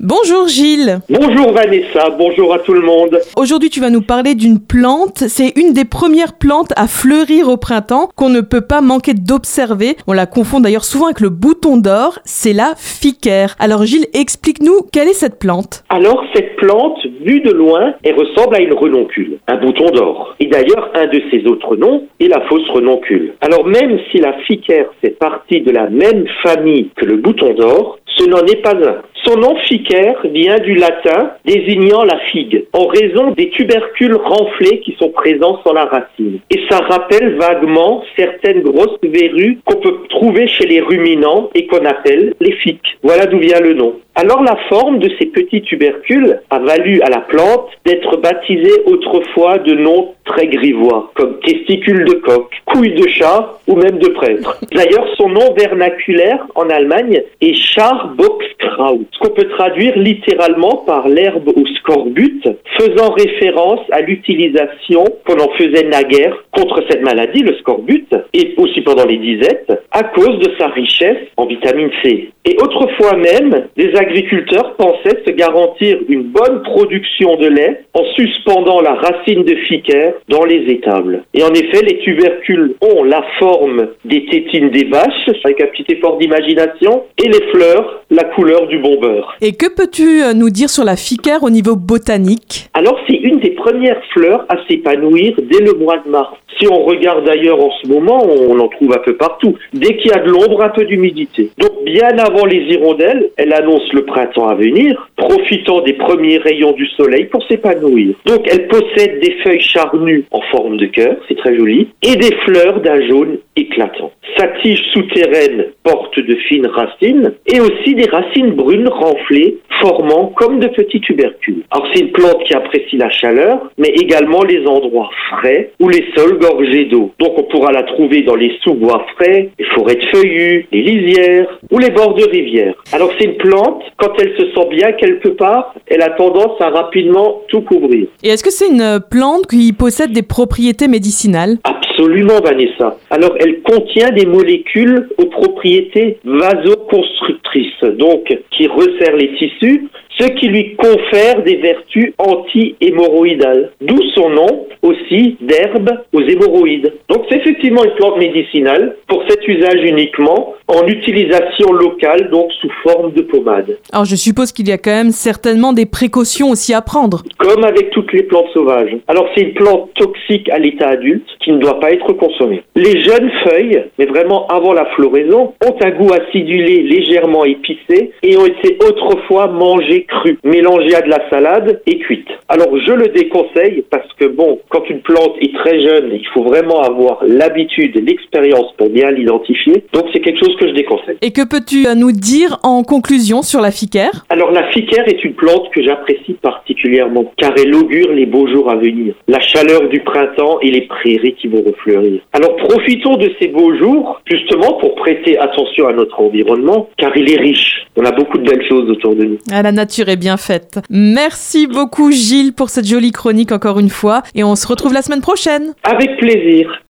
Bonjour Gilles. Bonjour Vanessa, bonjour à tout le monde. Aujourd'hui tu vas nous parler d'une plante, c'est une des premières plantes à fleurir au printemps qu'on ne peut pas manquer d'observer. On la confond d'ailleurs souvent avec le bouton d'or, c'est la ficaire. Alors Gilles, explique-nous quelle est cette plante Alors cette plante, vue de loin, elle ressemble à une renoncule, un bouton d'or. Et d'ailleurs un de ses autres noms est la fausse renoncule. Alors même si la ficaire fait partie de la même famille que le bouton d'or, ce n'en est pas un. Son nom ficaire vient du latin désignant la figue, en raison des tubercules renflés qui sont présents sur la racine. Et ça rappelle vaguement certaines grosses verrues qu'on peut trouver chez les ruminants et qu'on appelle les fiques. Voilà d'où vient le nom. Alors la forme de ces petits tubercules a valu à la plante d'être baptisée autrefois de noms très grivois, comme testicules de coq, couilles de chat ou même de prêtre. D'ailleurs, son nom vernaculaire en Allemagne est Scharboxkraut, ce qu'on peut traduire littéralement par l'herbe au scorbut, faisant référence à l'utilisation qu'on en faisait naguère contre cette maladie, le scorbut, et aussi pendant les disettes, à cause de sa richesse en vitamine C. Et autrefois même, les agriculteurs pensaient se garantir une bonne production de lait en suspendant la racine de ficaire dans les étables. Et en effet, les tubercules ont la forme des tétines des vaches, avec un petit effort d'imagination, et les fleurs, la couleur du bon beurre. Et que peux-tu euh, nous dire sur la ficaire au niveau botanique? Alors, c'est une des premières fleurs à s'épanouir dès le mois de mars. Si on regarde d'ailleurs en ce moment, on en trouve un peu partout. Dès qu'il y a de l'ombre, un peu d'humidité. Donc, bien avant les hirondelles, elle annonce le printemps à venir, profitant des premiers rayons du soleil pour s'épanouir. Donc, elle possède des feuilles charnues en forme de cœur, c'est très joli, et des fleurs d'un jaune éclatant. Sa tige souterraine porte de fines racines et aussi des racines brunes renflées formant comme de petits tubercules. Alors c'est une plante qui apprécie la chaleur, mais également les endroits frais ou les sols gorgés d'eau. Donc on pourra la trouver dans les sous-bois frais, les forêts de feuillus, les lisières ou les bords de rivières. Alors c'est une plante, quand elle se sent bien quelque part, elle a tendance à rapidement tout couvrir. Et est-ce que c'est une plante qui possède des propriétés médicinales Absolument Vanessa. Alors elle contient des molécules aux propriétés vasoconstructrices, donc qui resserrent les tissus, ce qui lui confère des vertus anti-hémorroïdales. D'où son nom aussi d'herbe aux hémorroïdes. Donc c'est effectivement une plante médicinale pour cet usage uniquement en utilisation locale, donc sous forme de pommade. Alors je suppose qu'il y a quand même certainement des précautions aussi à prendre. Comme avec toutes les plantes sauvages. Alors c'est une plante toxique à l'état adulte qui ne doit pas être consommée. Les jeunes feuilles, mais vraiment avant la floraison, ont un goût acidulé légèrement épicé et ont été autrefois mangées crues, mélangées à de la salade et cuites. Alors je le déconseille parce que bon, quand une plante est très jeune, il faut vraiment avoir l'habitude, l'expérience pour bien l'identifier. Donc c'est quelque chose que je déconseille. Et que peux-tu nous dire en conclusion sur la ficaire? Alors la ficaire est une plante que j'apprécie particulièrement car elle augure les beaux jours à venir, la chaleur du printemps et les prairies qui vont refleurir. Alors profitons de ces beaux jours justement pour prêter attention à notre environnement car il est riche. On a beaucoup de belles choses autour de nous. Ah, la nature est bien faite. Merci beaucoup Gilles pour cette jolie chronique encore une fois et on se retrouve la semaine prochaine. Avec plaisir.